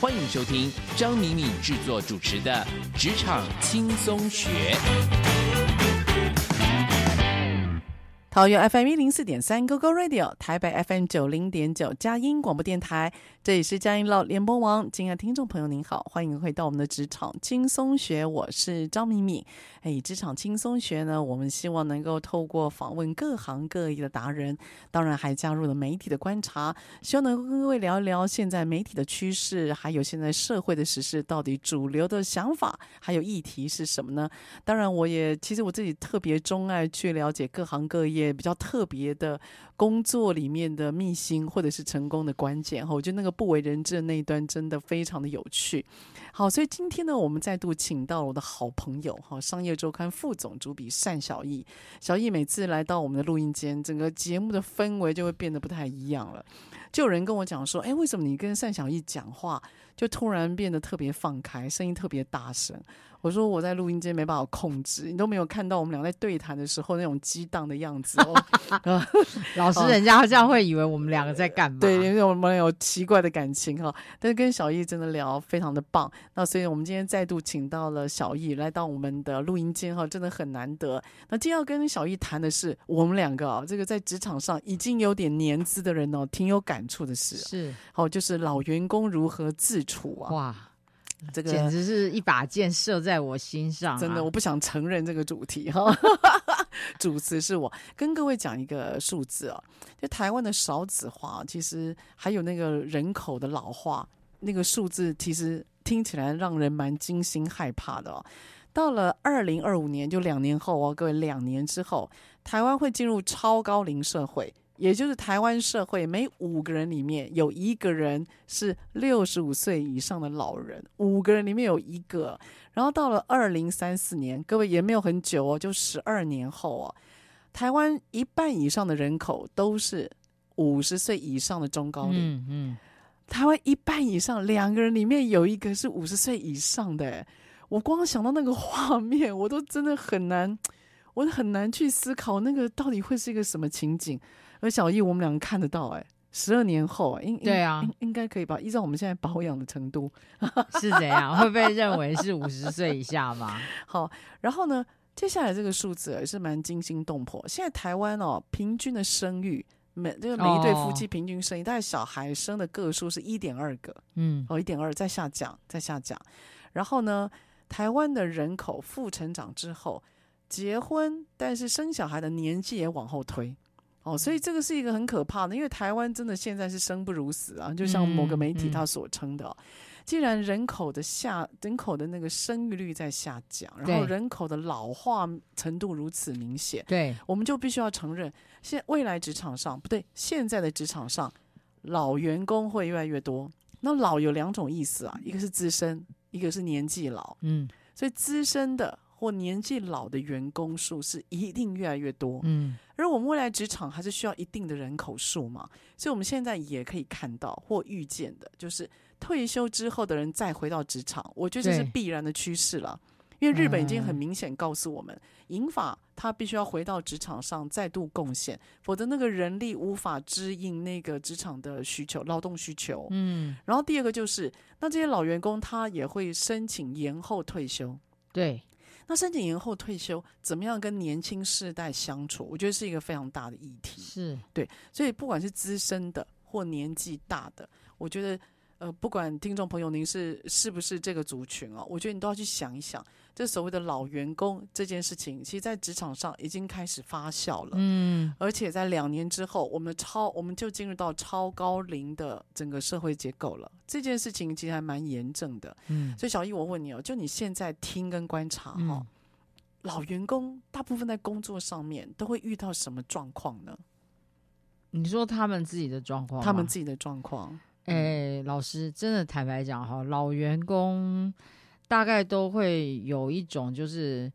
欢迎收听张敏敏制作主持的《职场轻松学》。桃园 FM 一零四点三 GoGo Radio，台北 FM 九零点九佳音广播电台，这里是佳音老联播网。亲爱的听众朋友，您好，欢迎回到我们的职场轻松学，我是张敏敏。哎，职场轻松学呢，我们希望能够透过访问各行各业的达人，当然还加入了媒体的观察，希望能够跟各位聊一聊现在媒体的趋势，还有现在社会的时事，到底主流的想法还有议题是什么呢？当然，我也其实我自己特别钟爱去了解各行各业。比较特别的工作里面的秘辛，或者是成功的关键哈，我觉得那个不为人知的那一端真的非常的有趣。好，所以今天呢，我们再度请到了我的好朋友哈，商业周刊副总主笔单小易。小易每次来到我们的录音间，整个节目的氛围就会变得不太一样了。就有人跟我讲说，哎，为什么你跟单小艺讲话就突然变得特别放开，声音特别大声？我说我在录音间没办法控制，你都没有看到我们俩在对谈的时候那种激荡的样子哦。老师，人家这样会以为我们两个在干嘛？对，因为我们有奇怪的感情哈。但是跟小艺真的聊非常的棒，那所以我们今天再度请到了小艺来到我们的录音间哈，真的很难得。那今天要跟小艺谈的是我们两个啊，这个在职场上已经有点年资的人哦，挺有感触的事。是，好，就是老员工如何自处啊？哇。这个简直是一把剑射在我心上，啊，真的，我不想承认这个主题哈。主持是我跟各位讲一个数字啊，就台湾的少子化，其实还有那个人口的老化，那个数字其实听起来让人蛮惊心害怕的哦。到了二零二五年，就两年后哦，各位两年之后，台湾会进入超高龄社会。也就是台湾社会每五个人里面有一个人是六十五岁以上的老人，五个人里面有一个。然后到了二零三四年，各位也没有很久哦，就十二年后哦，台湾一半以上的人口都是五十岁以上的中高龄。嗯嗯，台湾一半以上两个人里面有一个是五十岁以上的，我光想到那个画面，我都真的很难，我很难去思考那个到底会是一个什么情景。而小易，我们两个看得到，哎，十二年后，应对啊，应应该可以吧？依照我们现在保养的程度，是怎样？会被认为是五十岁以下吗？好，然后呢，接下来这个数字也是蛮惊心动魄。现在台湾哦，平均的生育，每这个每一对夫妻平均生育，大概小孩生的个数是一点二个，嗯，哦，一点二在下降，在下降。然后呢，台湾的人口负成长之后，结婚但是生小孩的年纪也往后推。哦，所以这个是一个很可怕的，因为台湾真的现在是生不如死啊，就像某个媒体他所称的，嗯嗯、既然人口的下人口的那个生育率在下降，然后人口的老化程度如此明显，对，我们就必须要承认，现未来职场上不对，现在的职场上老员工会越来越多。那老有两种意思啊，一个是资深，一个是年纪老，嗯，所以资深的。或年纪老的员工数是一定越来越多。嗯，而我们未来职场还是需要一定的人口数嘛，所以我们现在也可以看到或预见的，就是退休之后的人再回到职场，我觉得这是必然的趋势了。因为日本已经很明显告诉我们，银发他必须要回到职场上再度贡献，否则那个人力无法支应那个职场的需求、劳动需求。嗯，然后第二个就是，那这些老员工他也会申请延后退休。对，那申请延后退休，怎么样跟年轻世代相处？我觉得是一个非常大的议题。是对，所以不管是资深的或年纪大的，我觉得。呃，不管听众朋友您是是不是这个族群哦，我觉得你都要去想一想，这所谓的老员工这件事情，其实，在职场上已经开始发酵了。嗯，而且在两年之后，我们超我们就进入到超高龄的整个社会结构了。这件事情其实还蛮严重的。嗯，所以小易，我问你哦，就你现在听跟观察哈、哦，嗯、老员工大部分在工作上面都会遇到什么状况呢？你说他们自己的状况，他们自己的状况。哎、欸，老师，真的坦白讲哈，老员工大概都会有一种，就是，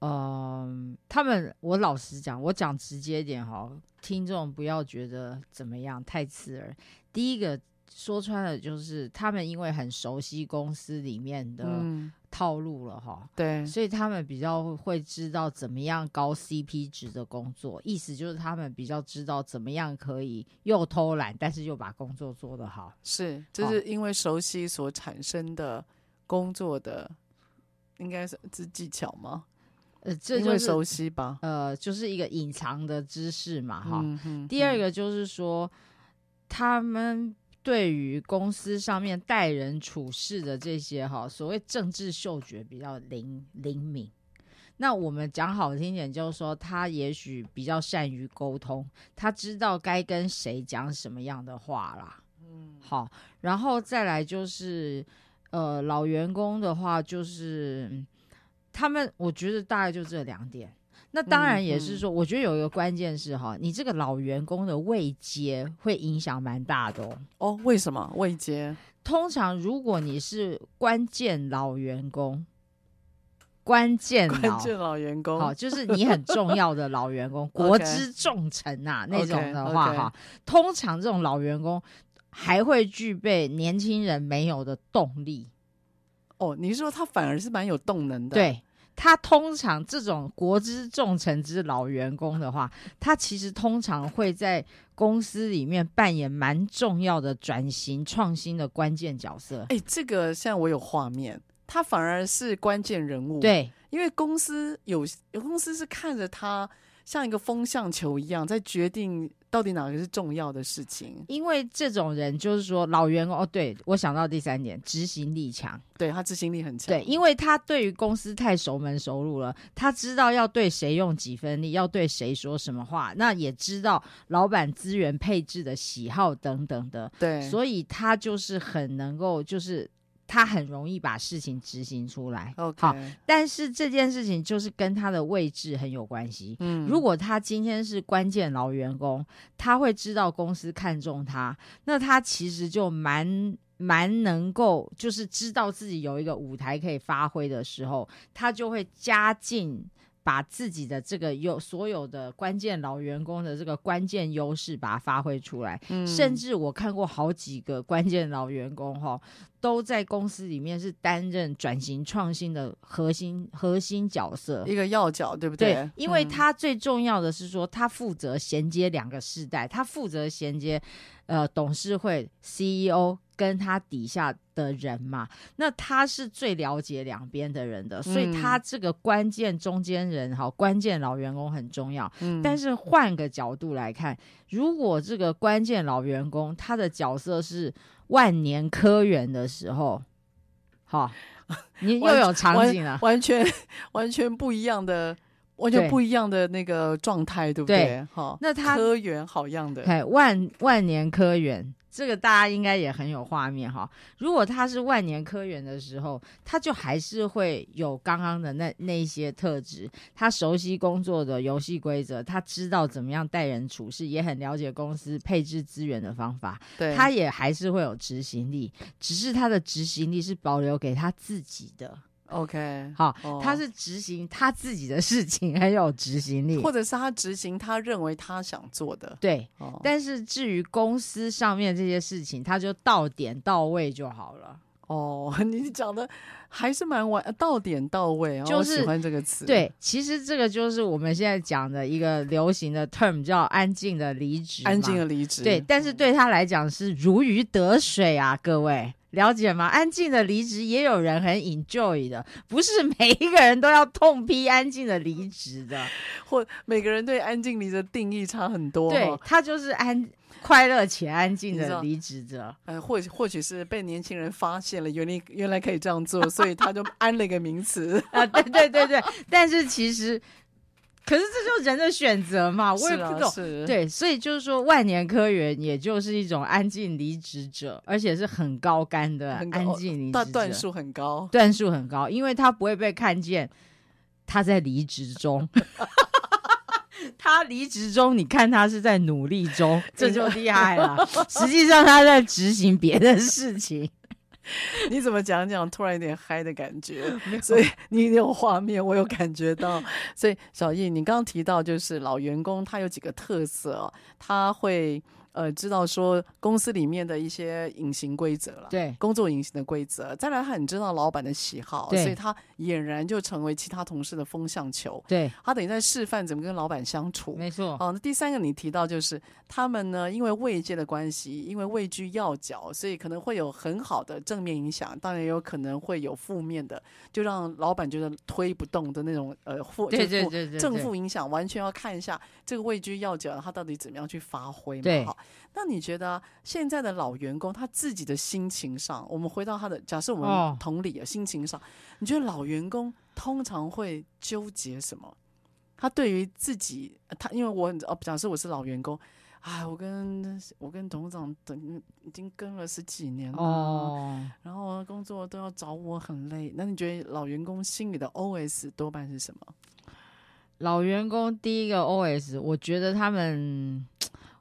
嗯、呃，他们，我老实讲，我讲直接点哈，听众不要觉得怎么样，太刺耳。第一个说穿了，就是他们因为很熟悉公司里面的。嗯套路了哈，对，所以他们比较会知道怎么样高 CP 值的工作，意思就是他们比较知道怎么样可以又偷懒，但是又把工作做得好。是，这是因为熟悉所产生的工作的，应该是是技巧吗？呃，这就是熟悉吧，呃，就是一个隐藏的知识嘛，哈。第二个就是说他们。对于公司上面待人处事的这些哈，所谓政治嗅觉比较灵灵敏。那我们讲好听点，就是说他也许比较善于沟通，他知道该跟谁讲什么样的话啦。嗯，好，然后再来就是呃，老员工的话，就是他们，我觉得大概就这两点。那当然也是说，我觉得有一个关键是哈，你这个老员工的位阶会影响蛮大的哦。哦，为什么位阶？通常如果你是关键老员工，关键关键老员工，好，就是你很重要的老员工，国之重臣啊那种的话哈，通常这种老员工还会具备年轻人没有的动力。哦，你是说他反而是蛮有动能的？对。他通常这种国之重臣之老员工的话，他其实通常会在公司里面扮演蛮重要的转型创新的关键角色。哎，这个现在我有画面，他反而是关键人物。对，因为公司有有公司是看着他像一个风向球一样，在决定。到底哪个是重要的事情？因为这种人就是说老员工哦，对，我想到第三点，执行力强，对，他执行力很强。对，因为他对于公司太熟门熟路了，他知道要对谁用几分力，要对谁说什么话，那也知道老板资源配置的喜好等等的，对，所以他就是很能够就是。他很容易把事情执行出来.好，但是这件事情就是跟他的位置很有关系。嗯，如果他今天是关键老员工，他会知道公司看中他，那他其实就蛮蛮能够，就是知道自己有一个舞台可以发挥的时候，他就会加进。把自己的这个有所有的关键老员工的这个关键优势，把它发挥出来。嗯，甚至我看过好几个关键老员工哈，都在公司里面是担任转型创新的核心核心角色，一个要角，对不对？对，因为他最重要的是说，他负责衔接两个世代，他负责衔接呃董事会 CEO。跟他底下的人嘛，那他是最了解两边的人的，所以他这个关键中间人哈，关键老员工很重要。嗯，但是换个角度来看，如果这个关键老员工他的角色是万年科员的时候，好，你又有场景了，完全完全不一样的，完全不一样的那个状态，对不对？好，那他科员好样的，哎，万万年科员。这个大家应该也很有画面哈。如果他是万年科员的时候，他就还是会有刚刚的那那一些特质。他熟悉工作的游戏规则，他知道怎么样待人处事，也很了解公司配置资源的方法。对，他也还是会有执行力，只是他的执行力是保留给他自己的。OK，好，哦、他是执行他自己的事情很有执行力，或者是他执行他认为他想做的。对，哦、但是至于公司上面这些事情，他就到点到位就好了。哦，你讲的还是蛮完，到点到位，就是喜欢这个词。对，其实这个就是我们现在讲的一个流行的 term，叫安静的离职。安静的离职。对，但是对他来讲是如鱼得水啊，各位。了解吗？安静的离职也有人很 enjoy 的，不是每一个人都要痛批安静的离职的，或每个人对安静离职的定义差很多。对，他就是安快乐且安静的离职者。呃，或或许是被年轻人发现了，原来原来可以这样做，所以他就安了一个名词 啊。对对对对，但是其实。可是这就是人的选择嘛，我也不懂。对，所以就是说，万年科员也就是一种安静离职者，而且是很高干的安静离职者，段数很高，段数很高，因为他不会被看见他在离职中，他离职中，你看他是在努力中，这就厉害了。实际上他在执行别的事情。你怎么讲讲，突然有点嗨的感觉，所以你有画面，我有感觉到。所以小易，你刚刚提到就是老员工，他有几个特色哦，他会。呃，知道说公司里面的一些隐形规则了，对，工作隐形的规则。再来，他很知道老板的喜好，所以他俨然就成为其他同事的风向球。对，他等于在示范怎么跟老板相处。没错。好，那第三个你提到就是他们呢，因为位阶的关系，因为位居要角，所以可能会有很好的正面影响，当然也有可能会有负面的，就让老板觉得推不动的那种呃负，对对对对，正负影响完全要看一下这个位居要角他到底怎么样去发挥嘛。对。好。那你觉得现在的老员工他自己的心情上，我们回到他的假设，我们同理啊，心情上，你觉得老员工通常会纠结什么？他对于自己，他因为我哦，假设我是老员工，哎，我跟我跟董事长等已经跟了十几年了，哦，然后工作都要找我，很累。那你觉得老员工心里的 OS 多半是什么？老员工第一个 OS，我觉得他们。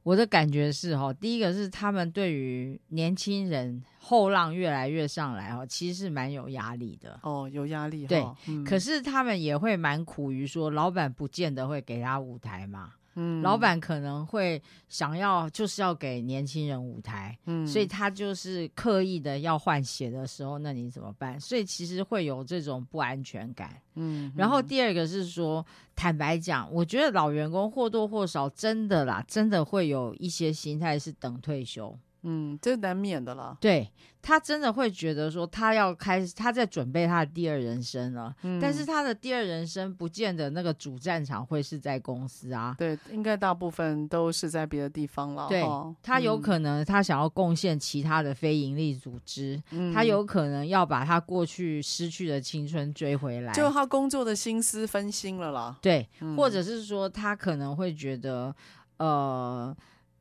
我的感觉是哈，第一个是他们对于年轻人后浪越来越上来哈，其实是蛮有压力的哦，有压力。对，嗯、可是他们也会蛮苦于说，老板不见得会给他舞台嘛。嗯，老板可能会想要就是要给年轻人舞台，嗯，所以他就是刻意的要换血的时候，那你怎么办？所以其实会有这种不安全感，嗯。然后第二个是说，坦白讲，我觉得老员工或多或少真的啦，真的会有一些心态是等退休。嗯，这难免的了。对，他真的会觉得说，他要开始，他在准备他的第二人生了。嗯，但是他的第二人生不见得那个主战场会是在公司啊。对，应该大部分都是在别的地方了。对，他有可能他想要贡献其他的非营利组织，嗯，他有可能要把他过去失去的青春追回来。就他工作的心思分心了啦。对，嗯，或者是说他可能会觉得，呃。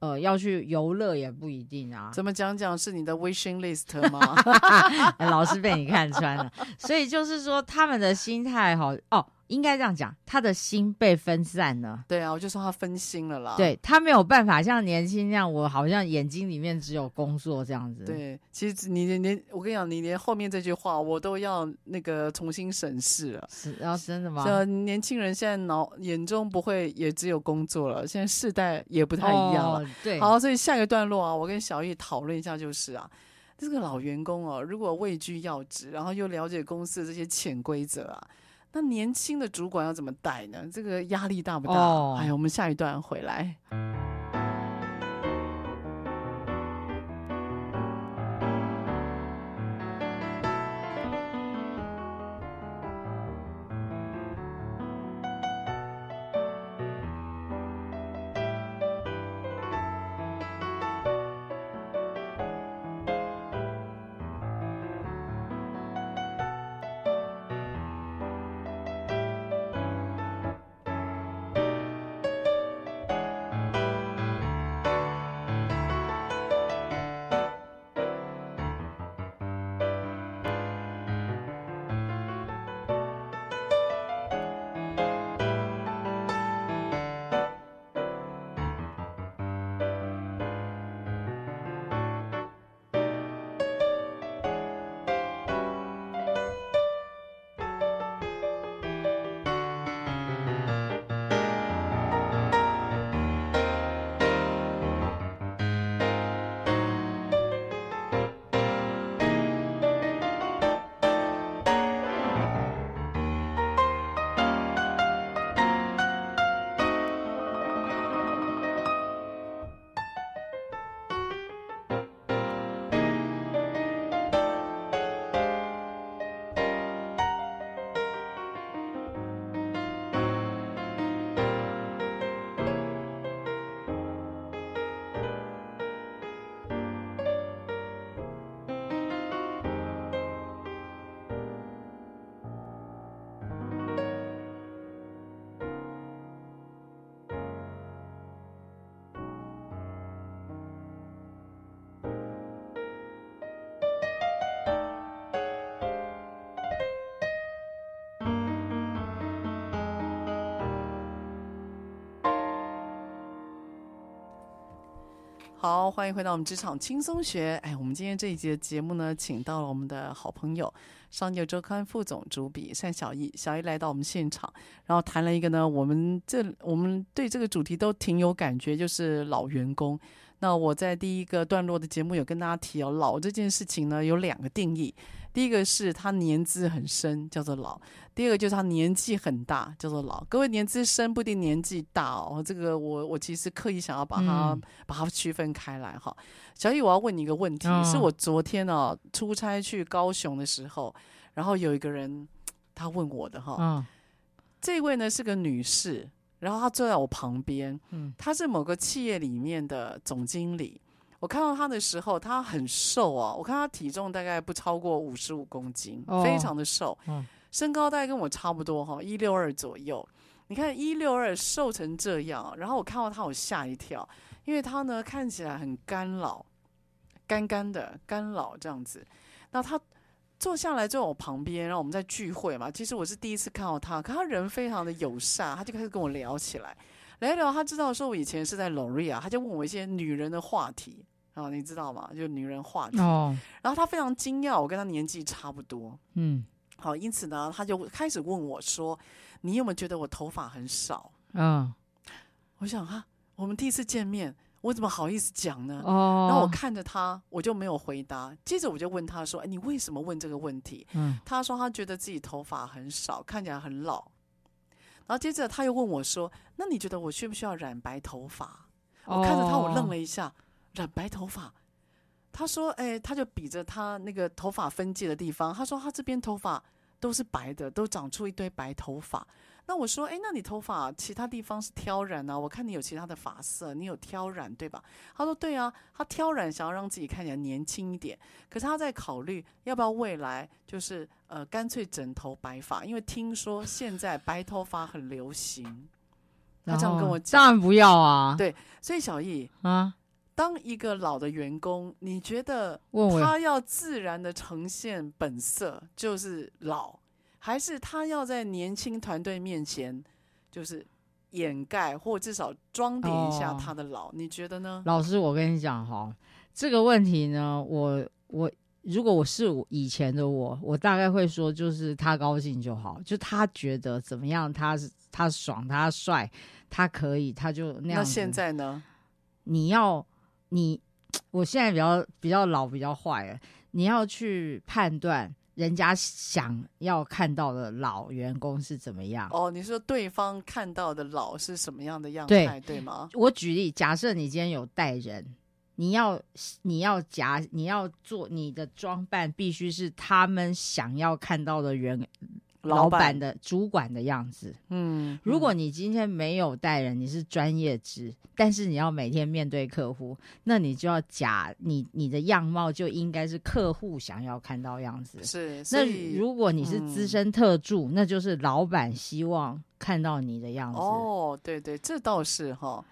呃，要去游乐也不一定啊。怎么讲讲是你的 wishing list 吗？老是被你看穿了，所以就是说他们的心态好哦。应该这样讲，他的心被分散了。对啊，我就说他分心了啦。对，他没有办法像年轻那样，我好像眼睛里面只有工作这样子。对，其实你连我跟你讲，你连后面这句话我都要那个重新审视了。是，然后真的吗？这年轻人现在脑眼中不会也只有工作了，现在世代也不太一样了。哦、对，好，所以下一个段落啊，我跟小易讨论一下，就是啊，这个老员工哦、啊，如果位居要职，然后又了解公司的这些潜规则啊。那年轻的主管要怎么带呢？这个压力大不大？哦、哎呀，我们下一段回来。好，欢迎回到我们职场轻松学。哎，我们今天这一节节目呢，请到了我们的好朋友，商业周刊副总主笔单小易。小易来到我们现场，然后谈了一个呢，我们这我们对这个主题都挺有感觉，就是老员工。那我在第一个段落的节目有跟大家提哦，老这件事情呢，有两个定义。第一个是他年资很深，叫做老；第二个就是他年纪很大，叫做老。各位年资深不一定年纪大哦，这个我我其实刻意想要把它、嗯、把它区分开来哈。小雨，我要问你一个问题，哦、是我昨天哦出差去高雄的时候，然后有一个人他问我的哈，哦、这位呢是个女士，然后她坐在我旁边，嗯，她是某个企业里面的总经理。我看到他的时候，他很瘦啊！我看他体重大概不超过五十五公斤，哦、非常的瘦。嗯、身高大概跟我差不多哈，一六二左右。你看一六二瘦成这样，然后我看到他，我吓一跳，因为他呢看起来很干老，干干的干老这样子。那他坐下来在我旁边，然后我们在聚会嘛。其实我是第一次看到他，可他人非常的友善，他就开始跟我聊起来。聊一聊，他知道说我以前是在 L'Oréal，他就问我一些女人的话题啊，你知道吗？就女人话题。哦。然后他非常惊讶，我跟他年纪差不多。嗯。好，因此呢，他就开始问我说：“你有没有觉得我头发很少？”嗯。我想哈，我们第一次见面，我怎么好意思讲呢？哦。然后我看着他，我就没有回答。接着我就问他说：“哎，你为什么问这个问题？”嗯。他说他觉得自己头发很少，看起来很老。然后接着他又问我说：“那你觉得我需不需要染白头发？” oh. 我看着他，我愣了一下，染白头发。他说：“哎，他就比着他那个头发分界的地方，他说他这边头发都是白的，都长出一堆白头发。”那我说，哎，那你头发其他地方是挑染啊？我看你有其他的发色，你有挑染对吧？他说，对啊，他挑染想要让自己看起来年轻一点。可是他在考虑要不要未来就是呃干脆整头白发，因为听说现在白头发很流行。他这样跟我讲，当然不要啊。对，所以小易啊，当一个老的员工，你觉得他要自然的呈现本色，就是老。还是他要在年轻团队面前，就是掩盖或至少装点一下他的老，哦、你觉得呢？老师，我跟你讲哈，这个问题呢，我我如果我是以前的我，我大概会说，就是他高兴就好，就他觉得怎么样，他是他爽，他帅，他可以，他就那样。那现在呢？你要你，我现在比较比较老，比较坏了，你要去判断。人家想要看到的老员工是怎么样？哦，你说对方看到的老是什么样的样态，对，对吗？我举例，假设你今天有带人，你要你要夹你要做你的装扮，必须是他们想要看到的员。老板的主管的样子，嗯，如果你今天没有带人，你是专业职，但是你要每天面对客户，那你就要假你你的样貌就应该是客户想要看到样子。是，那如果你是资深特助，嗯、那就是老板希望看到你的样子。哦，对对，这倒是哈，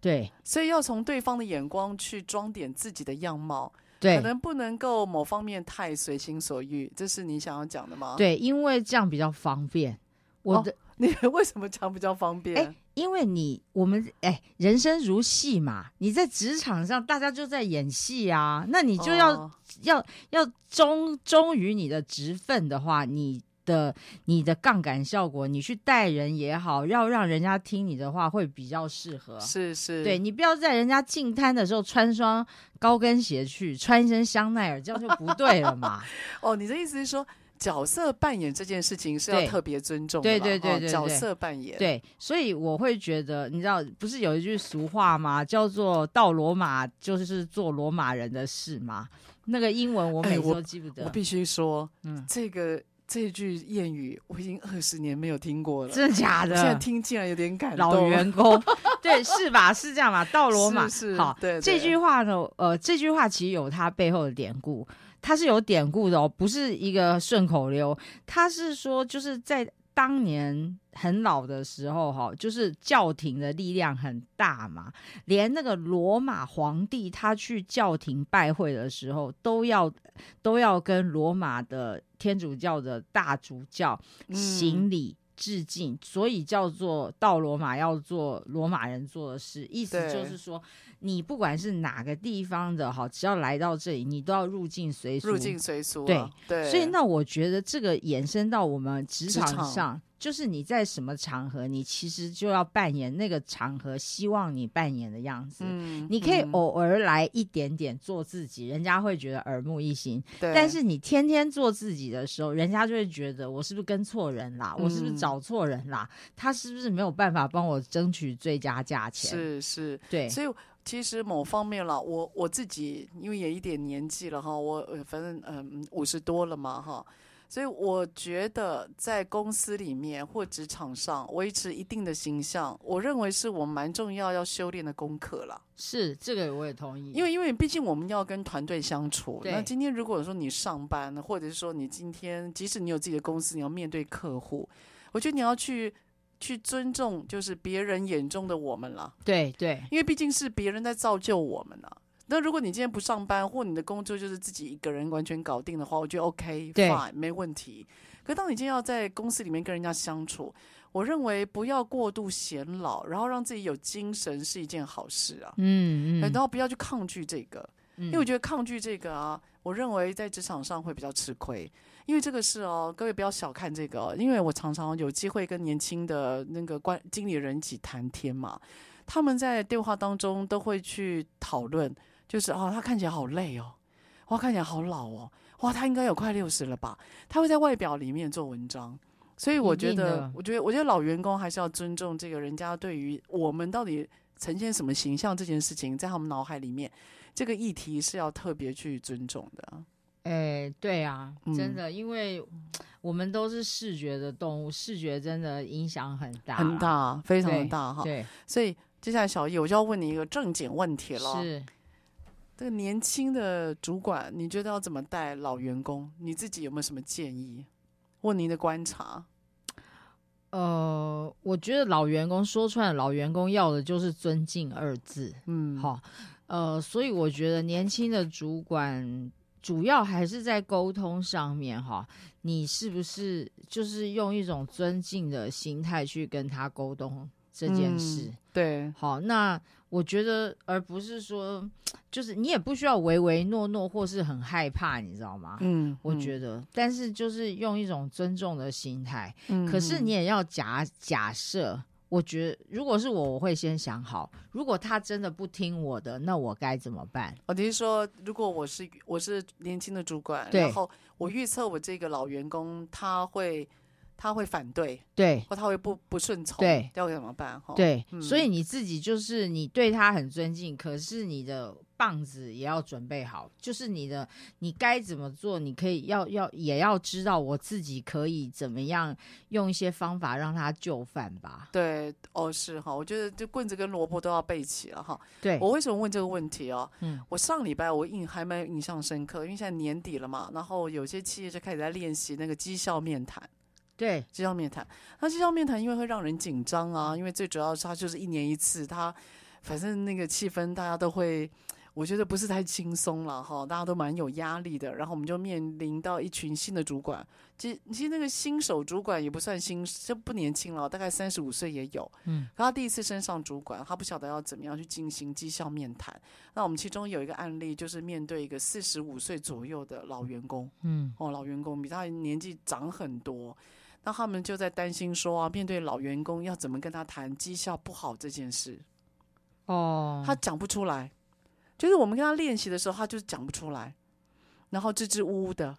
对，所以要从对方的眼光去装点自己的样貌。对，可能不能够某方面太随心所欲，这是你想要讲的吗？对，因为这样比较方便。我的，哦、你为什么这样比较方便？哎，因为你我们哎，人生如戏嘛，你在职场上大家就在演戏啊，那你就要、哦、要要忠忠于你的职分的话，你。的你的杠杆效果，你去带人也好，要让人家听你的话会比较适合。是是，对，你不要在人家进摊的时候穿双高跟鞋去，穿一身香奈儿，这样就不对了嘛。哦，你的意思是说，角色扮演这件事情是要特别尊重的，对对对对，对，角色扮演。对，所以我会觉得，你知道，不是有一句俗话吗？叫做“到罗马就是做罗马人的事”吗？那个英文我每次都记不得。哎、我，我必须说，嗯，这个。这句谚语我已经二十年没有听过了，真的假的？现在听起来有点感动。老员工，对，是吧？是这样吧？到罗马是，是好。对，对，这句话呢，呃，这句话其实有它背后的典故，它是有典故的哦，不是一个顺口溜。它是说，就是在。当年很老的时候，哈，就是教廷的力量很大嘛，连那个罗马皇帝他去教廷拜会的时候，都要都要跟罗马的天主教的大主教行礼，致敬，所以叫做到罗马要做罗马人做的事，意思就是说，你不管是哪个地方的哈，只要来到这里，你都要入境随俗。入境随俗，对对。所以那我觉得这个延伸到我们职场上。就是你在什么场合，你其实就要扮演那个场合希望你扮演的样子。嗯，你可以偶尔来一点点做自己，嗯，人家会觉得耳目一新。对，但是你天天做自己的时候，人家就会觉得我是不是跟错人啦？嗯，我是不是找错人啦？他是不是没有办法帮我争取最佳价钱？是是，对。所以其实某方面了，我我自己因为也一点年纪了哈，我反正嗯五十多了嘛哈。所以我觉得在公司里面或职场上维持一定的形象，我认为是我们蛮重要要修炼的功课了。是，这个我也同意。因为因为毕竟我们要跟团队相处。那今天如果说你上班，或者是说你今天即使你有自己的公司，你要面对客户，我觉得你要去去尊重，就是别人眼中的我们了。对对，因为毕竟是别人在造就我们了。那如果你今天不上班，或你的工作就是自己一个人完全搞定的话，我觉得 OK，fine，没问题。可当你今天要在公司里面跟人家相处，我认为不要过度显老，然后让自己有精神是一件好事啊。嗯嗯，然后不要去抗拒这个，因为我觉得抗拒这个啊，我认为在职场上会比较吃亏。因为这个是哦，各位不要小看这个哦，因为我常常有机会跟年轻的那个关经理人一起谈天嘛，他们在电话当中都会去讨论。就是哦，他看起来好累哦，哇，看起来好老哦，哇，他应该有快六十了吧？他会在外表里面做文章，所以我觉得，我觉得，我觉得老员工还是要尊重这个人家对于我们到底呈现什么形象这件事情，在他们脑海里面，这个议题是要特别去尊重的。哎，对啊，真的，嗯，因为我们都是视觉的动物，视觉真的影响很大，很大，非常的大哈。对，所以接下来小易，我就要问你一个正经问题了。是。这个年轻的主管，你觉得要怎么带老员工？你自己有没有什么建议？问您的观察。呃，我觉得老员工说穿了，老员工要的就是尊敬二字。嗯，好，呃，所以我觉得年轻的主管主要还是在沟通上面哈，你是不是就是用一种尊敬的心态去跟他沟通这件事？嗯、对，好，那。我觉得，而不是说，就是你也不需要唯唯诺诺或是很害怕，你知道吗？嗯，我觉得，嗯、但是就是用一种尊重的心态。嗯，可是你也要假假设，我觉得如果是我，我会先想好，如果他真的不听我的，那我该怎么办？我听说，如果我是我是年轻的主管，然后我预测我这个老员工他会。他会反对，对，或他会不不顺从，对，要怎么办？哈，对、嗯，所以你自己就是你对他很尊敬，可是你的棒子也要准备好，就是你的你该怎么做，你可以要要也要知道我自己可以怎么样用一些方法让他就范吧。对，哦，是哈，我觉得这棍子跟萝卜都要备齐了哈。对，我为什么问这个问题哦？嗯，我上礼拜我印还蛮印象深刻，因为现在年底了嘛，然后有些企业就开始在练习那个绩效面谈。对，绩效面谈，那绩效面谈因为会让人紧张啊，因为最主要是它就是一年一次，它反正那个气氛大家都会，我觉得不是太轻松了哈，大家都蛮有压力的。然后我们就面临到一群新的主管，其实其实那个新手主管也不算新，就不年轻了，大概三十五岁也有。嗯，可他第一次升上主管，他不晓得要怎么样去进行绩效面谈。那我们其中有一个案例，就是面对一个四十五岁左右的老员工，嗯，哦，老员工比他年纪长很多。那他们就在担心说啊，面对老员工要怎么跟他谈绩效不好这件事，哦，他讲不出来，就是我们跟他练习的时候，他就是讲不出来，然后支支吾吾的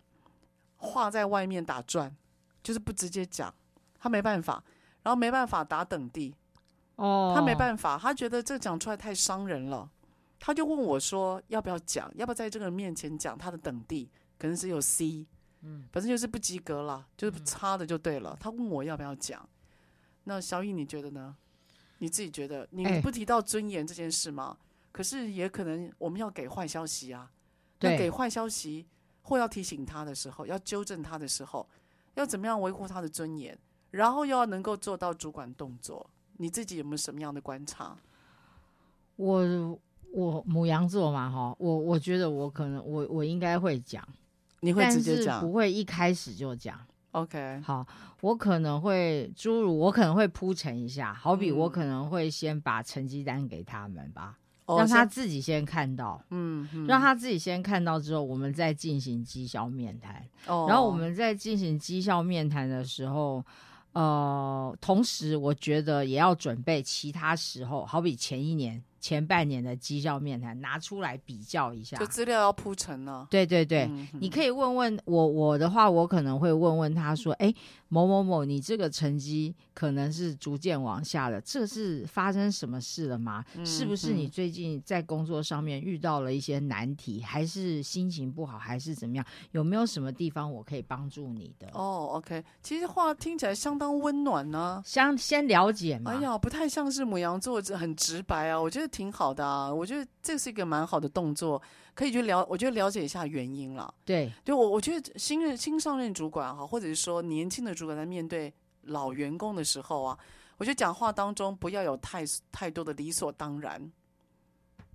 话在外面打转，就是不直接讲，他没办法，然后没办法打等地，哦，他没办法，他觉得这讲出来太伤人了，他就问我说要不要讲，要不要在这个人面前讲他的等地，可能只有 C。嗯，反正就是不及格了，就是差的就对了。嗯、他问我要不要讲，那小雨你觉得呢？你自己觉得你不提到尊严这件事吗？欸、可是也可能我们要给坏消息啊。对，给坏消息或要提醒他的时候，要纠正他的时候，要怎么样维护他的尊严，然后又要能够做到主管动作，你自己有没有什么样的观察？我我母羊座嘛，哈，我我觉得我可能我我应该会讲。你会直接讲，不会一开始就讲 OK，好，我可能会诸如我可能会铺陈一下，好比我可能会先把成绩单给他们吧，嗯、让他自己先看到，嗯，嗯，让他自己先看到之后，我们再进行绩效面谈。哦，然后我们在进行绩效面谈的时候，呃，同时我觉得也要准备其他时候，好比前一年。前半年的绩效面谈拿出来比较一下，就资料要铺陈了。对对对，嗯、你可以问问我，我的话，我可能会问问他说：“哎，某某某，你这个成绩可能是逐渐往下的，这是发生什么事了吗？嗯、是不是你最近在工作上面遇到了一些难题，嗯、还是心情不好，还是怎么样？有没有什么地方我可以帮助你的？”哦，OK，其实话听起来相当温暖呢、啊。先先了解嘛。哎呀，不太像是母羊座，很直白啊，我觉得。挺好的啊，我觉得这是一个蛮好的动作，可以去了，我觉得了解一下原因了。对，就我我觉得新任新上任主管哈，或者是说年轻的主管在面对老员工的时候啊，我觉得讲话当中不要有太太多的理所当然，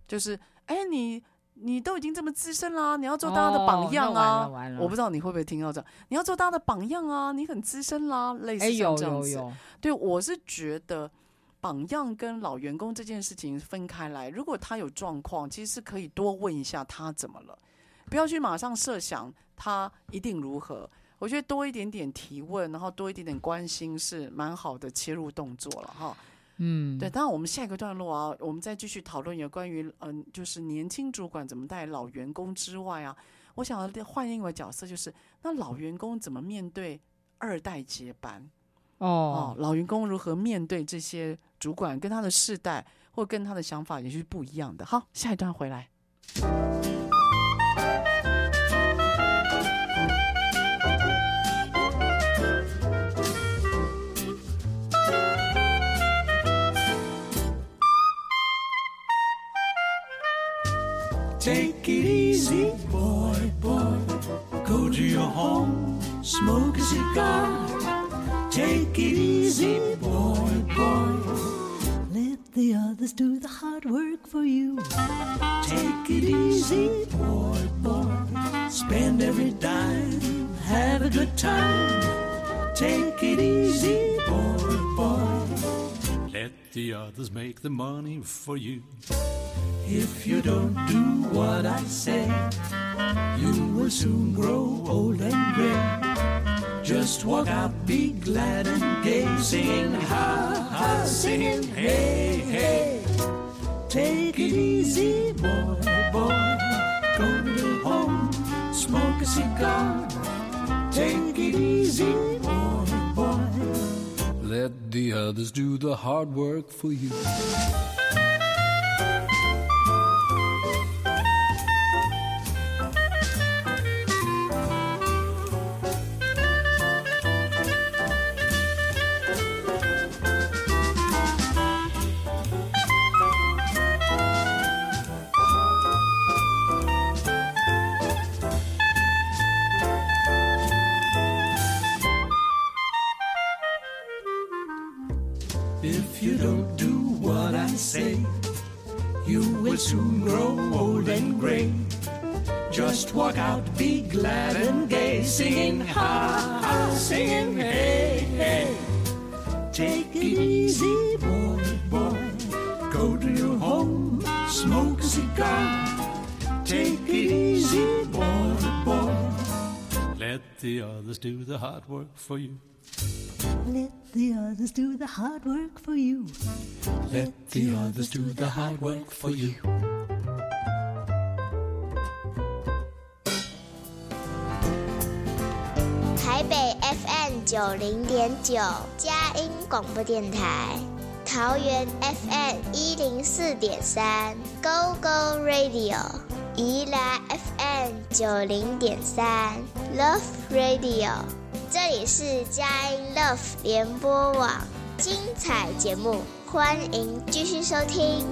就是哎，你你都已经这么资深啦，你要做大家的榜样啊。我不知道你会不会听到这样，你要做大家的榜样啊，你很资深啦，类似像这样子。对，我是觉得。榜样跟老员工这件事情分开来，如果他有状况，其实是可以多问一下他怎么了，不要去马上设想他一定如何。我觉得多一点点提问，然后多一点点关心是蛮好的切入动作了哈。嗯，对。当然，我们下一个段落啊，我们再继续讨论有关于嗯、呃，就是年轻主管怎么带老员工之外啊，我想要换另外一个角色，就是那老员工怎么面对二代接班。哦，老员工如何面对这些主管，跟他的世代或跟他的想法也是不一样的。好，下一段回来。Take it easy, boy, boy. Go to your home, smoke a cigar. Take it easy, boy, boy. Let the others do the hard work for you. Take it easy, boy, boy. Spend every dime, have a good time. Take it easy, boy. The others make the money for you. If you don't do what I say, you will soon grow old and gray. Just walk out, be glad and gay, singing ha ha, singing hey hey. Take it easy, boy, boy. Go to home, smoke a cigar. Take it easy, boy. Let the others do the hard work for you. Do the hard work for you. Let the others do the hard work for you. Let the others do the hard work for you. 台北 FM 九零点九佳音广播电台，桃园 FM 一零四点三 Go Go Radio，宜兰 FM 九零点三 Love。Radio，这里是佳音 Love 联播网，精彩节目，欢迎继续收听。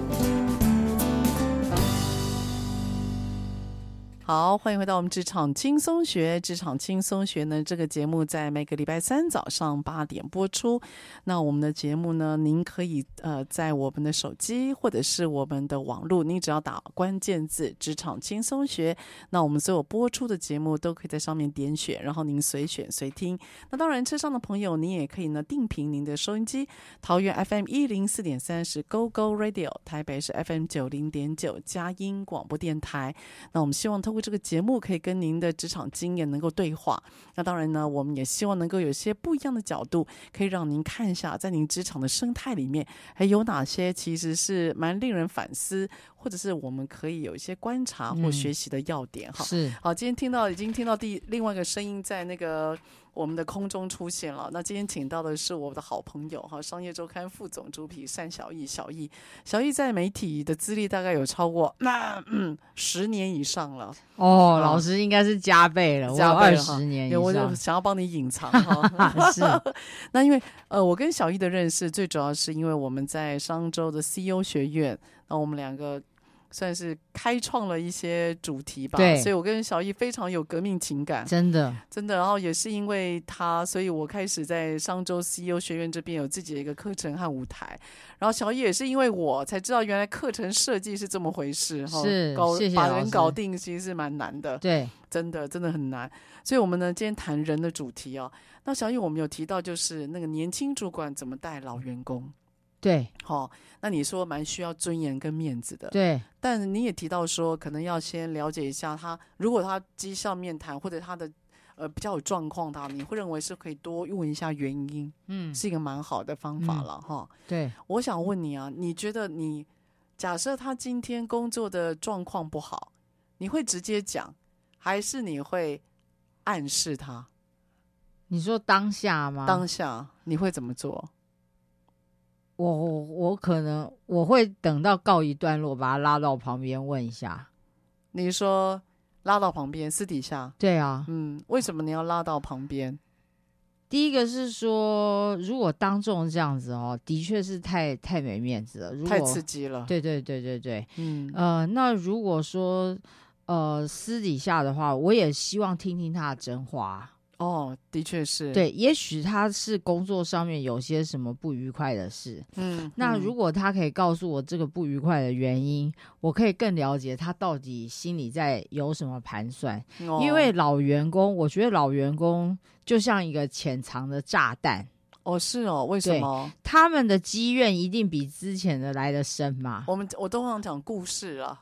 好，欢迎回到我们职场轻松学。职场轻松学呢，这个节目在每个礼拜三早上八点播出。那我们的节目呢，您可以呃在我们的手机或者是我们的网络，您只要打关键字“职场轻松学”，那我们所有播出的节目都可以在上面点选，然后您随选随听。那当然，车上的朋友，您也可以呢定频您的收音机。桃园 FM 一零四点三是 Go Go Radio，台北是 FM 九零点九佳音广播电台。那我们希望通过这个节目可以跟您的职场经验能够对话。那当然呢，我们也希望能够有些不一样的角度，可以让您看一下，在您职场的生态里面，还有哪些其实是蛮令人反思，或者是我们可以有一些观察或学习的要点。哈、嗯，是好，今天听到已经听到第另外一个声音在那个。我们的空中出现了。那今天请到的是我的好朋友哈，商业周刊副总主笔单小易。小易，小易在媒体的资历大概有超过那嗯十年以上了。哦，老师应该是加倍了，加倍二十年以上。我就想要帮你隐藏哈。是。那因为呃，我跟小易的认识，最主要是因为我们在商周的 CEO 学院，那我们两个。算是开创了一些主题吧，对，所以我跟小易非常有革命情感，真的，真的。然后也是因为他，所以我开始在商周 CEO 学院这边有自己的一个课程和舞台。然后小易也是因为我才知道，原来课程设计是这么回事，是搞把人搞定，其实是蛮难的，对，真的真的很难。所以，我们呢今天谈人的主题哦。那小易我们有提到，就是那个年轻主管怎么带老员工。对，好、哦，那你说蛮需要尊严跟面子的，对。但你也提到说，可能要先了解一下他，如果他绩效面谈或者他的呃比较有状况，他你会认为是可以多问一下原因，嗯，是一个蛮好的方法了哈、嗯哦。对，我想问你啊，你觉得你假设他今天工作的状况不好，你会直接讲，还是你会暗示他？你说当下吗？当下你会怎么做？我我可能我会等到告一段落，把他拉到旁边问一下。你说拉到旁边，私底下？对啊，嗯，为什么你要拉到旁边？第一个是说，如果当众这样子哦，的确是太太没面子了，如果，太刺激了。对对对对对，嗯呃，那如果说呃私底下的话，我也希望听听他的真话。哦，的确是。对，也许他是工作上面有些什么不愉快的事。嗯，那如果他可以告诉我这个不愉快的原因，我可以更了解他到底心里在有什么盘算。哦，因为老员工，我觉得老员工就像一个潜藏的炸弹。哦，是哦，为什么？他们的积怨一定比之前的来的深嘛？我们我都想讲故事啊。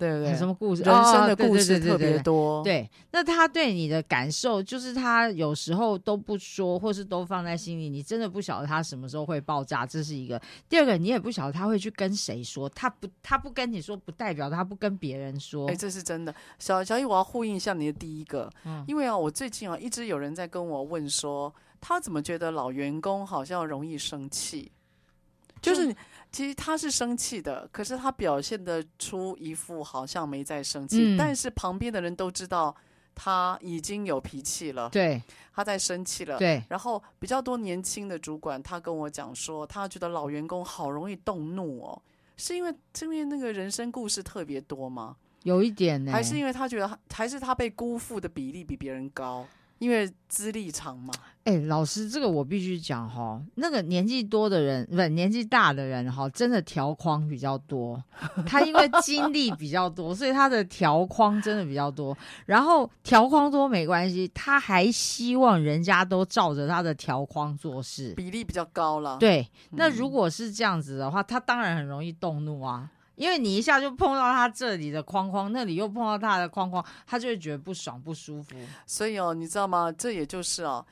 对对，什么故事？人生的故事特别多。对，那他对你的感受，就是他有时候都不说，或是都放在心里。你真的不晓得他什么时候会爆炸，这是一个。第二个，你也不晓得他会去跟谁说。他不，他不跟你说，不代表他不跟别人说。哎，这是真的。小小易，我要呼应一下你的第一个，嗯，因为啊，我最近啊，一直有人在跟我问说，他怎么觉得老员工好像容易生气，就是。其实他是生气的，可是他表现得出一副好像没在生气，嗯，但是旁边的人都知道他已经有脾气了，对，他在生气了，对。然后比较多年轻的主管，他跟我讲说，他觉得老员工好容易动怒哦，是因为这边那个人生故事特别多吗？有一点呢，还是因为他觉得还是他被辜负的比例比别人高？因为资历长嘛，哎、欸，老师，这个我必须讲哈，那个年纪多的人，不是年纪大的人哈，真的条框比较多。他因为经历比较多，所以他的条框真的比较多。然后条框多没关系，他还希望人家都照着他的条框做事，比例比较高了。对，那如果是这样子的话，他当然很容易动怒啊。因为你一下就碰到他这里的框框，那里又碰到他的框框，他就会觉得不爽不舒服。所以哦，你知道吗？这也就是哦，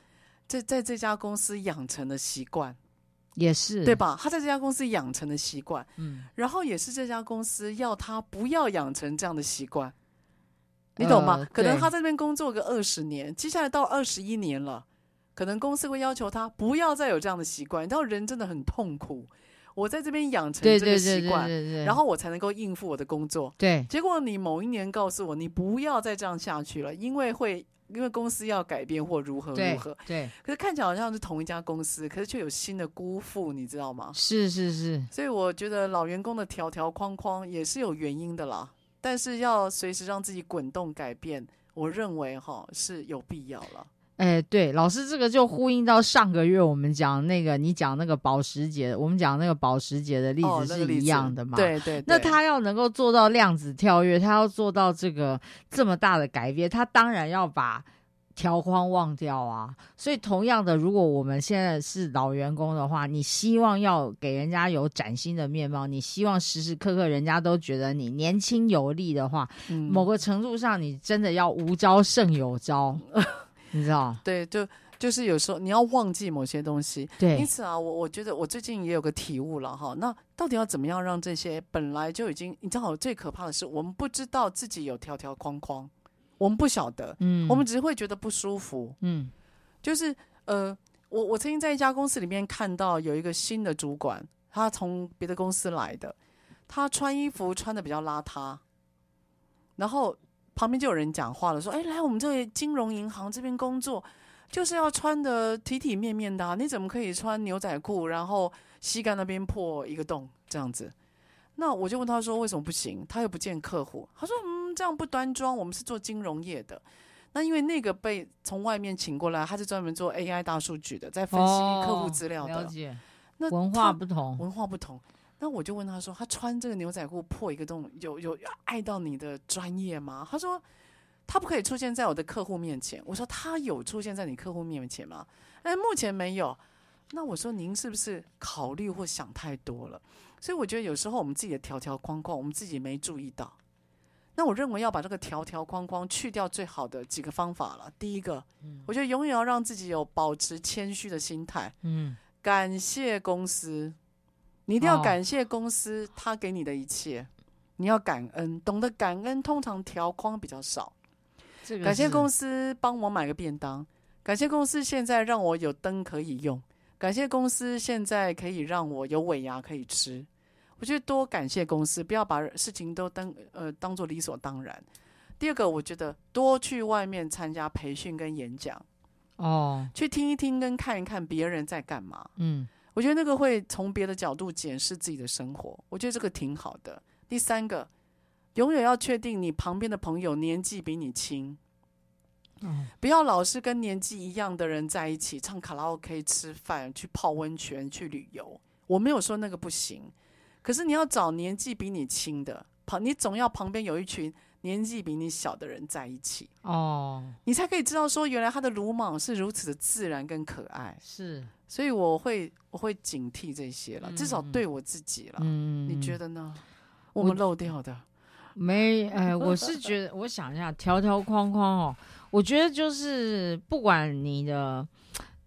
在在这家公司养成的习惯，也是对吧？他在这家公司养成的习惯，嗯，然后也是这家公司要他不要养成这样的习惯，你懂吗？呃，可能他在那边工作个二十年，接下来到二十一年了，可能公司会要求他不要再有这样的习惯。你知道人真的很痛苦。我在这边养成这个习惯，然后我才能够应付我的工作。对，结果你某一年告诉我，你不要再这样下去了，因为会因为公司要改变或如何如何。对，对，可是看起来好像是同一家公司，可是却有新的辜负，你知道吗？是是是。所以我觉得老员工的条条框框也是有原因的啦。但是要随时让自己滚动改变，我认为哈是有必要了。哎，对，老师，这个就呼应到上个月我们讲那个，你讲那个保时捷，我们讲那个保时捷的例子是一样的嘛？哦那个、对，对对。那他要能够做到量子跳跃，他要做到这个这么大的改变，他当然要把条框忘掉啊。所以同样的，如果我们现在是老员工的话，你希望要给人家有崭新的面貌，你希望时时刻刻人家都觉得你年轻有力的话，嗯、某个程度上，你真的要无招胜有招。你知道？对，就就是有时候你要忘记某些东西。对，因此啊，我我觉得我最近也有个体悟了哈。那到底要怎么样让这些本来就已经，你知道，最可怕的是我们不知道自己有条条框框，我们不晓得，嗯，我们只是会觉得不舒服，嗯，就是呃，我我曾经在一家公司里面看到有一个新的主管，他从别的公司来的，他穿衣服穿的比较邋遢，然后。旁边就有人讲话了，说：“哎，来我们这里金融银行这边工作，就是要穿的体体面面的啊。你怎么可以穿牛仔裤，然后膝盖那边破一个洞这样子？”那我就问他说：“为什么不行？”他又不见客户，他说：“嗯，这样不端庄。我们是做金融业的，那因为那个被从外面请过来，他是专门做 AI 大数据的，在分析客户资料的。哦，了解。那文化不同，文化不同。”那我就问他说：“他穿这个牛仔裤破一个洞，有有碍到你的专业吗？”他说：“他不可以出现在我的客户面前。”我说：“他有出现在你客户面前吗？”哎，目前没有。那我说：“您是不是考虑或想太多了？”所以我觉得有时候我们自己的条条框框，我们自己没注意到。那我认为要把这个条条框框去掉，最好的几个方法了。第一个，我觉得永远要让自己有保持谦虚的心态。嗯，感谢公司。你一定要感谢公司，他给你的一切，你要感恩，懂得感恩，通常条框比较少。感谢公司帮我买个便当，感谢公司现在让我有灯可以用，感谢公司现在可以让我有尾牙可以吃。我觉得多感谢公司，不要把事情都当呃当做理所当然。第二个，我觉得多去外面参加培训跟演讲，哦，去听一听跟看一看别人在干嘛，嗯。我觉得那个会从别的角度检视自己的生活，我觉得这个挺好的。第三个，永远要确定你旁边的朋友年纪比你轻，嗯，不要老是跟年纪一样的人在一起唱卡拉 OK、吃饭、去泡温泉、去旅游。我没有说那个不行，可是你要找年纪比你轻的旁，你总要旁边有一群年纪比你小的人在一起哦，你才可以知道说原来他的鲁莽是如此的自然跟可爱。是。所以我会我会警惕这些了，至少对我自己了。嗯，你觉得呢？我们漏掉的没？哎，我是觉得，我想一下，条条框框哦，我觉得就是不管你的，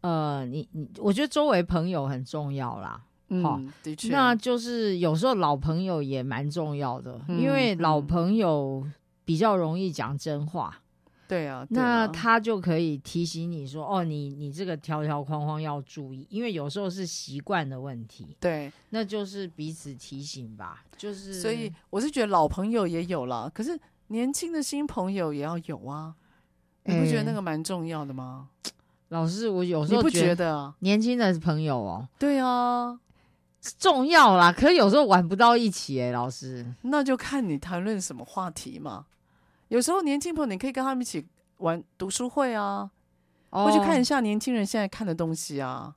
呃，你你，我觉得周围朋友很重要啦。嗯，的确，那就是有时候老朋友也蛮重要的，嗯，因为老朋友比较容易讲真话。对啊，对啊，那他就可以提醒你说：“哦，你你这个条条框框要注意，因为有时候是习惯的问题。”对，那就是彼此提醒吧。就是，所以我是觉得老朋友也有了，可是年轻的新朋友也要有啊。你不觉得那个蛮重要的吗？欸，老师，我有时候你不觉得年轻的朋友哦？对啊，重要啦。可是有时候玩不到一起哎，老师，那就看你谈论什么话题嘛。有时候年轻朋友，你可以跟他们一起玩读书会啊，或去看一下年轻人现在看的东西啊。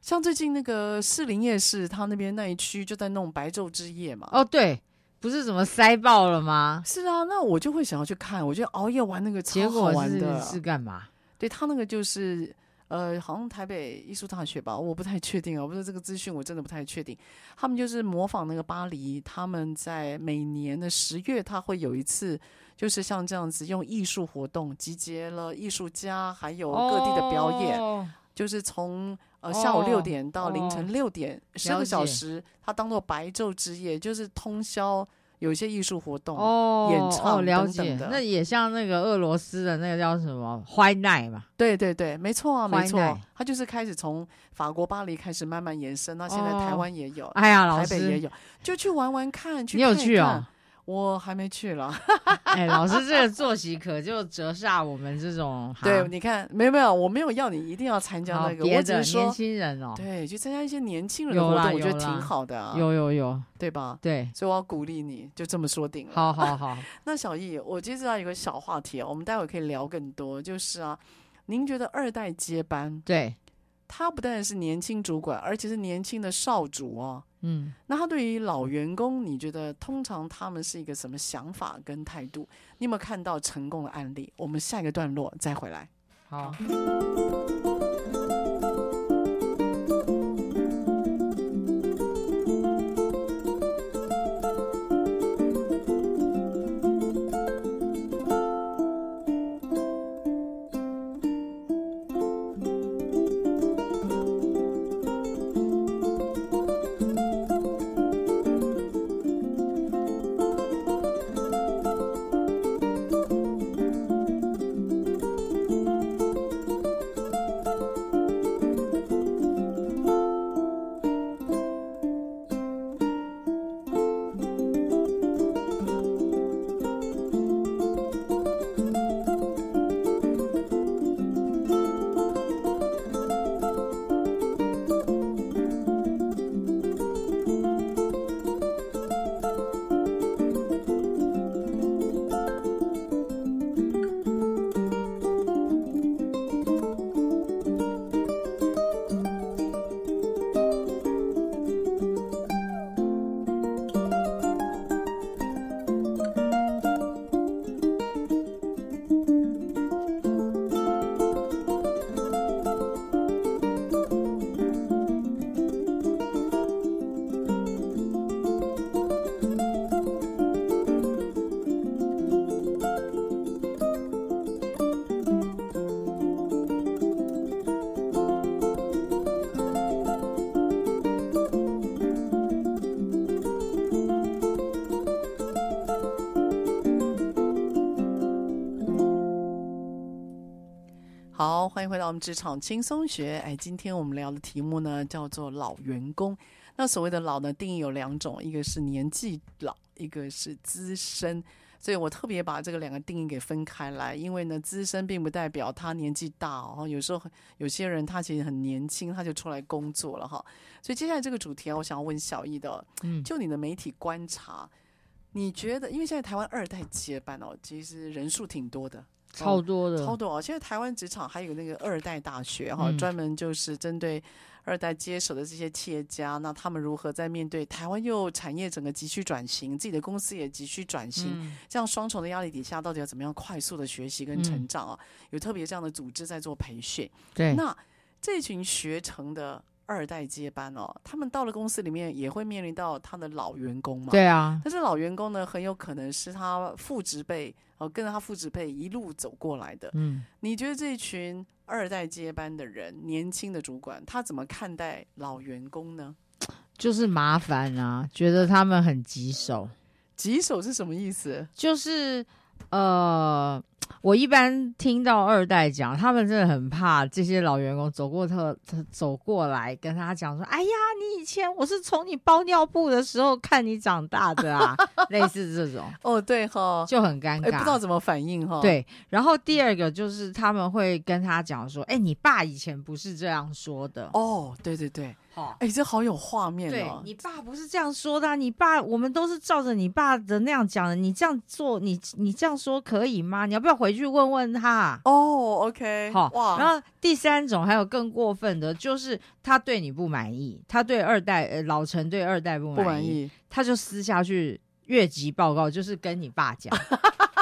像最近那个士林夜市，他那边那一区就在弄白昼之夜嘛。哦，对，不是怎么塞爆了吗？是啊，那我就会想要去看。我觉得熬夜玩那个超好玩的。是干嘛？对，他那个就是。呃，好像台北艺术大学吧，我不太确定我。不知道这个资讯，我真的不太确定。他们就是模仿那个巴黎，他们在每年的十月，他会有一次，就是像这样子用艺术活动集结了艺术家，还有各地的表演，哦、就是从呃下午六点到凌晨六点，十、哦、个小时，他当做白昼之夜，就是通宵。有一些艺术活动哦，演唱等等的，那也像那个俄罗斯的那个叫什么 White Night 嘛？对对对，没错啊，没错，他就是开始从法国巴黎开始慢慢延伸，到现在台湾也有，哎呀，台北也有，就去玩玩看，去看看。你有去啊？我还没去了。哎，老师这个作息可就折煞我们这种。对，你看，没有没有，我没有要你一定要参加那个，我只是说年轻人哦，对，去参加一些年轻人的活动，我觉得挺好的啊。有有有，对吧？对，所以我要鼓励你，就这么说定了。好好好。那小易，我接着要有个小话题啊，我们待会可以聊更多，就是啊，您觉得二代接班？对。他不但是年轻主管，而且是年轻的少主哦。嗯，那他对于老员工，你觉得通常他们是一个什么想法跟态度？你有没有看到成功的案例？我们下一个段落再回来。好。欢迎回到我们职场轻松学。哎，今天我们聊的题目呢，叫做老员工。那所谓的老呢，定义有两种，一个是年纪老，一个是资深。所以我特别把这个两个定义给分开来，因为呢，资深并不代表他年纪大哦。有时候有些人他其实很年轻，他就出来工作了哈。所以接下来这个主题啊，我想要问小易的，嗯，就你的媒体观察，你觉得，因为现在台湾二代接班哦，其实人数挺多的。超多的，哦、超多啊！现在台湾职场还有那个二代大学哈，专门就是针对二代接手的这些企业家，嗯、那他们如何在面对台湾又产业整个急需转型，自己的公司也急需转型，嗯、这样双重的压力底下，到底要怎么样快速的学习跟成长啊？嗯、有特别这样的组织在做培训。对，那这群学成的二代接班哦，他们到了公司里面也会面临到他的老员工嘛？对啊，但是老员工呢，很有可能是他父职辈。哦，跟着他父职辈一路走过来的，嗯，你觉得这群二代接班的人，年轻的主管，他怎么看待老员工呢？就是麻烦啊，觉得他们很棘手。棘手是什么意思？就是呃。我一般听到二代讲，他们真的很怕这些老员工走过特他走过来跟他讲说：“哎呀，你以前我是从你包尿布的时候看你长大的啊。”类似这种哦，对哈，就很尴尬，不知道怎么反应哈。对，然后第二个就是他们会跟他讲说：“哎，你爸以前不是这样说的。”哦，对对对。哎，这好有画面哦！对，你爸不是这样说的，你爸我们都是照着你爸的那样讲的。你这样做，你你这样说可以吗？你要不要回去问问他？哦，OK，好哇。然后第三种还有更过分的，就是他对你不满意，他对二代呃老陈对二代不满意，不满意，他就私下去越级报告，就是跟你爸讲，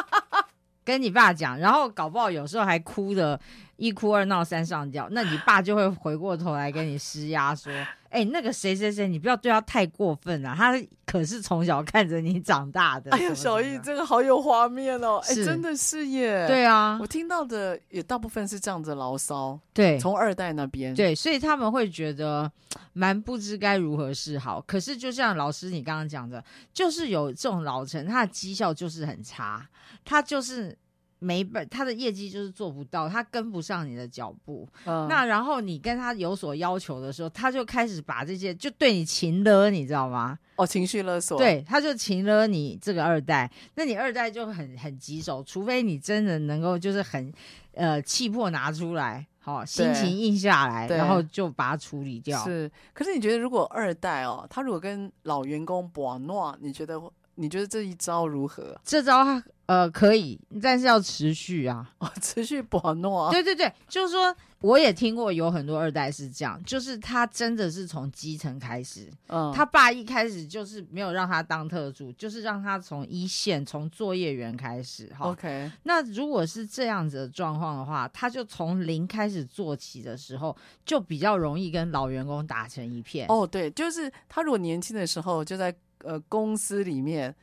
跟你爸讲，然后搞不好有时候还哭的。一哭二闹三上吊，那你爸就会回过头来跟你施压，说：“哎、欸，那个谁谁谁，你不要对他太过分啊，他可是从小看着你长大的。”哎呀，小易，这个好有画面哦！哎，真的是耶。对啊，我听到的也大部分是这样子牢骚。对，从二代那边。对，所以他们会觉得蛮不知该如何是好。可是就像老师你刚刚讲的，就是有这种老臣，他的绩效就是很差，他就是。没本，他的业绩就是做不到，他跟不上你的脚步。嗯、那然后你跟他有所要求的时候，他就开始把这些就对你情勒，你知道吗？哦，情绪勒索。对，他就情勒你这个二代，那你二代就很很棘手，除非你真的能够就是很呃气魄拿出来，好、哦、心情硬下来，然后就把它处理掉。是，可是你觉得如果二代哦，他如果跟老员工玩闹，你觉得？你觉得这一招如何？这招呃可以，但是要持续啊，哦，持续不好弄啊。对对对，就是说，我也听过有很多二代是这样，就是他真的是从基层开始，嗯，他爸一开始就是没有让他当特助，就是让他从一线从作业员开始。哈，OK。那如果是这样子的状况的话，他就从零开始做起的时候，就比较容易跟老员工打成一片。哦，对，就是他如果年轻的时候就在。呃，公司里面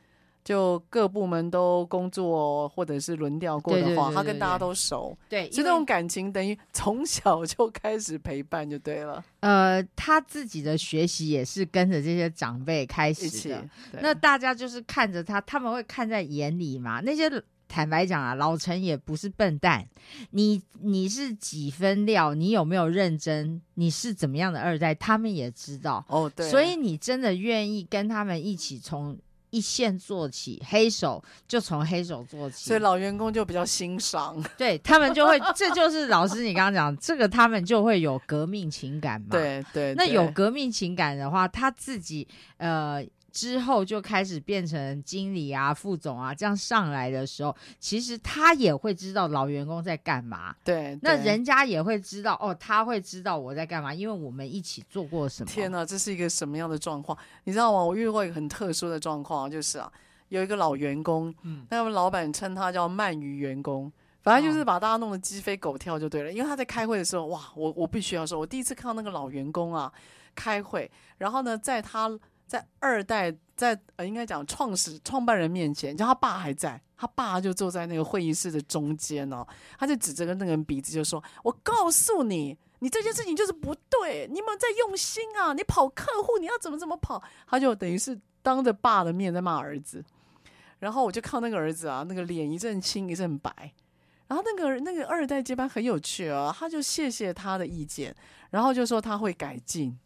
就各部门都工作或者是轮调过的话，他跟大家都熟，对，所以那种感情等于 从小就开始陪伴就对了。呃，他自己的学习也是跟着这些长辈开始的，那大家就是看着他，他们会看在眼里嘛。那些坦白讲啊，老陈也不是笨蛋，你你是几分料，你有没有认真，你是怎么样的二代，他们也知道哦。对，所以你真的愿意跟他们一起从一线做起，黑手就从黑手做起，所以老员工就比较欣赏，对他们就会，这就是老师你刚刚讲这个，他们就会有革命情感嘛。对对，对，那有革命情感的话，他自己呃。之后就开始变成经理啊、副总啊，这样上来的时候，其实他也会知道老员工在干嘛。对，那人家也会知道哦，他会知道我在干嘛，因为我们一起做过什么。天哪，这是一个什么样的状况？你知道吗？我遇过一个很特殊的状况，就是啊，有一个老员工，嗯，那们老板称他叫鳗鱼员工，反正就是把大家弄得鸡飞狗跳就对了。因为他在开会的时候，哇，我我必须要说，我第一次看到那个老员工啊开会，然后呢，在他。在二代在呃，应该讲创始创办人面前，就他爸还在，他爸就坐在那个会议室的中间哦，他就指着个那个人鼻子就说：“我告诉你，你这件事情就是不对，你有没有在用心啊？你跑客户，你要怎么怎么跑？”他就等于是当着爸的面在骂儿子，然后我就看那个儿子啊，那个脸一阵青一阵白，然后那个那个二代接班很有趣啊，他就谢谢他的意见，然后就说他会改进。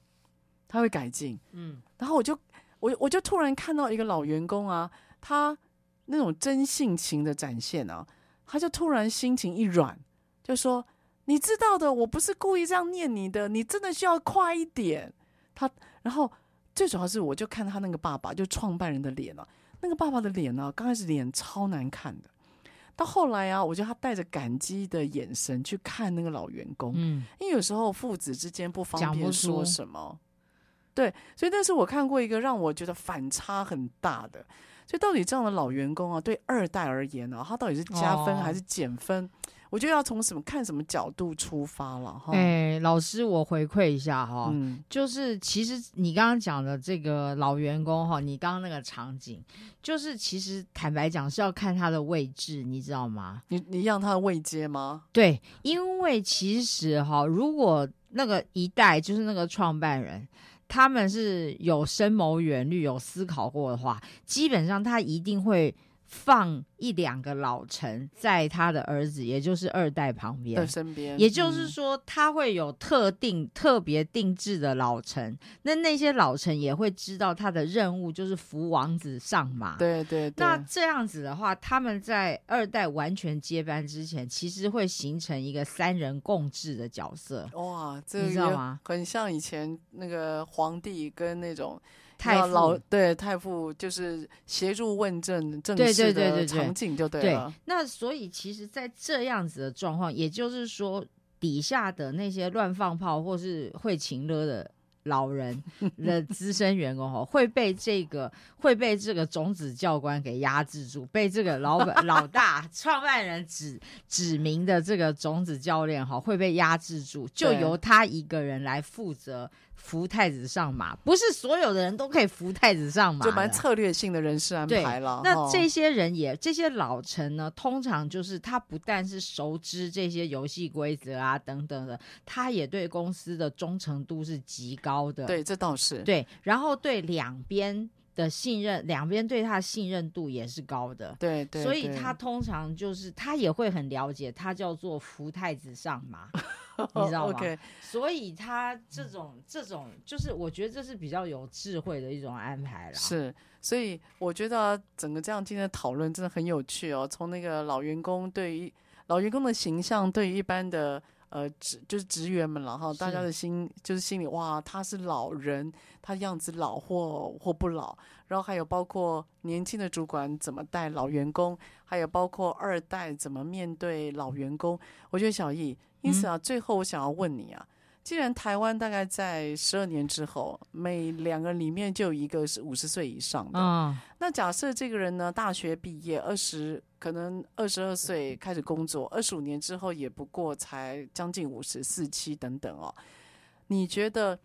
他会改进，嗯，然后我就我我就突然看到一个老员工啊，他那种真性情的展现啊，他就突然心情一软，就说：“你知道的，我不是故意这样念你的，你真的需要快一点。”他，然后最主要是，我就看他那个爸爸，就创办人的脸啊，那个爸爸的脸呢、啊，刚开始脸超难看的，到后来啊，我觉得他带着感激的眼神去看那个老员工，嗯，因为有时候父子之间不方便说什么。对，所以但是我看过一个让我觉得反差很大的，所以到底这样的老员工啊，对二代而言呢、啊，他到底是加分还是减分？哦、我觉得要从什么看什么角度出发了哈。哎，老师，我回馈一下哈，嗯，就是其实你刚刚讲的这个老员工哈，你刚刚那个场景，就是其实坦白讲是要看他的位置，你知道吗？你你让他的位阶吗？对，因为其实哈，如果那个一代就是那个创办人。他们是有深谋远虑、有思考过的话，基本上他一定会放一两个老臣在他的儿子，也就是二代旁边的身边。也就是说，他会有特定、嗯、特别定制的老臣。那那些老臣也会知道他的任务就是扶王子上马。对对对。那这样子的话，他们在二代完全接班之前，其实会形成一个三人共治的角色。哇，这你知道吗？很像以前那个皇帝跟那种。太老对太傅就是协助问政政事的场景就对了。对，那所以其实，在这样子的状况，也就是说，底下的那些乱放炮或是会情勒的。老人 的资深员工哈会被这个会被这个种子教官给压制住，被这个老板 老大创办人指指明的这个种子教练哈会被压制住，就由他一个人来负责扶太子上马。不是所有的人都可以扶太子上马，就蛮策略性的人事安排了。那这些人也这些老臣呢，通常就是他不但是熟知这些游戏规则啊等等的，他也对公司的忠诚度是极高。的对，这倒是对，然后对两边的信任，两边对他的信任度也是高的。对对，所以他通常就是他也会很了解，他叫做扶太子上马，你知道吗？Okay. 所以他这种这种就是我觉得这是比较有智慧的一种安排啦。是，所以我觉得整个这样今天的讨论真的很有趣哦。从那个老员工对于老员工的形象，对于一般的。呃，职就是职员们了哈，大家的心就是心里哇，他是老人，他样子老或或不老，然后还有包括年轻的主管怎么带老员工，还有包括二代怎么面对老员工。我觉得小易，因此啊，嗯、最后我想要问你啊。既然台湾大概在十二年之后，每两个人里面就有一个是五十岁以上的，嗯，那假设这个人呢，大学毕业二十，可能二十二岁开始工作，二十五年之后也不过才将近五十四七等等哦。你觉得，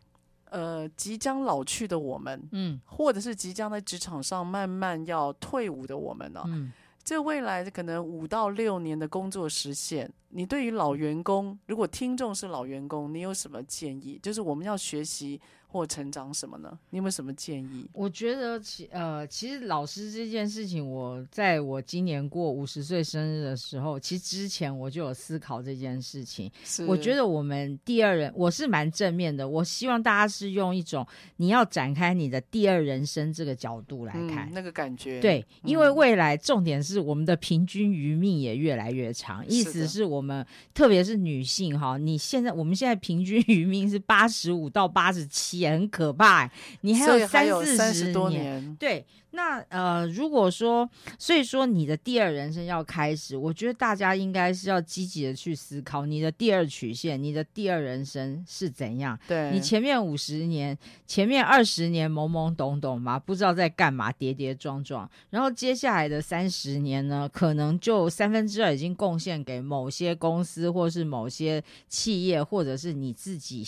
呃，即将老去的我们，嗯，或者是即将在职场上慢慢要退伍的我们呢？嗯。这未来可能五到六年的工作实现，你对于老员工，如果听众是老员工，你有什么建议？就是我们要学习。或成长什么呢？你有没有什么建议？我觉得其呃，其实老师这件事情，我在我今年过五十岁生日的时候，其实之前我就有思考这件事情。我觉得我们第二人，我是蛮正面的。我希望大家是用一种你要展开你的第二人生这个角度来看，嗯、那个感觉。对，因为未来重点是我们的平均余命也越来越长，意思是我们特别是女性哈，你现在我们现在平均余命是八十五到八十七。也很可怕，你还有三四十多年。对，那呃，如果说，所以说你的第二人生要开始，我觉得大家应该是要积极的去思考你的第二曲线，你的第二人生是怎样。对，你前面五十年，前面二十年懵懵懂懂嘛，不知道在干嘛，跌跌撞撞，然后接下来的三十年呢，可能就三分之二已经贡献给某些公司，或是某些企业，或者是你自己。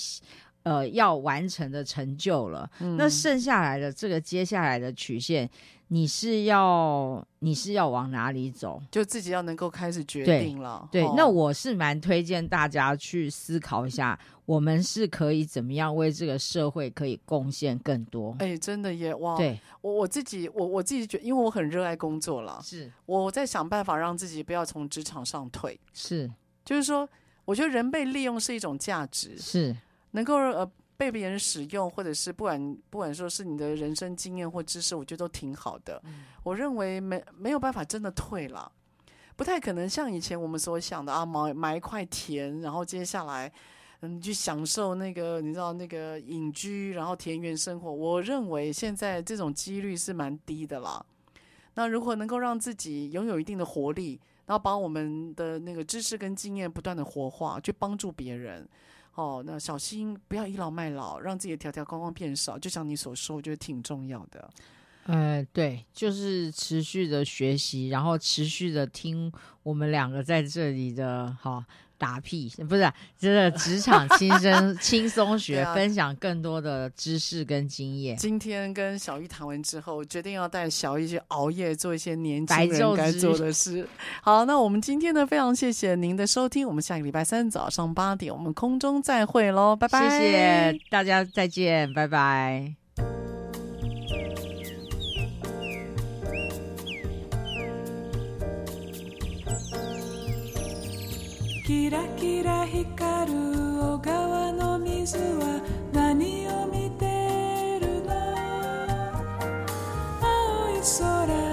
呃，要完成的成就了，嗯，那剩下来的这个接下来的曲线，你是要你是要往哪里走？就自己要能够开始决定了。对，对哦，那我是蛮推荐大家去思考一下，我们是可以怎么样为这个社会可以贡献更多？哎，真的耶！哇，对我我自己我我自己觉得，因为我很热爱工作了，是我在想办法让自己不要从职场上退。是，就是说，我觉得人被利用是一种价值。是。能够呃被别人使用，或者是不管不管说是你的人生经验或知识，我觉得都挺好的。嗯、我认为没没有办法真的退了，不太可能像以前我们所想的啊，买买一块田，然后接下来嗯去享受那个你知道那个隐居，然后田园生活。我认为现在这种几率是蛮低的啦。那如果能够让自己拥有一定的活力，然后把我们的那个知识跟经验不断的活化，去帮助别人。哦，那小心不要倚老卖老，让自己的条条框框变少。就像你所说，我觉得挺重要的。呃，对，就是持续的学习，然后持续的听我们两个在这里的哈。打屁 不是，真的职场轻松 轻松学，啊，分享更多的知识跟经验。今天跟小玉谈完之后，决定要带小玉去熬夜做一些年轻人该做的事。好，那我们今天呢，非常谢谢您的收听，我们下个礼拜三早上八点，我们空中再会喽，拜拜！谢谢大家，再见，拜拜。キラキラ光る小川の水は何を見てるの？青い空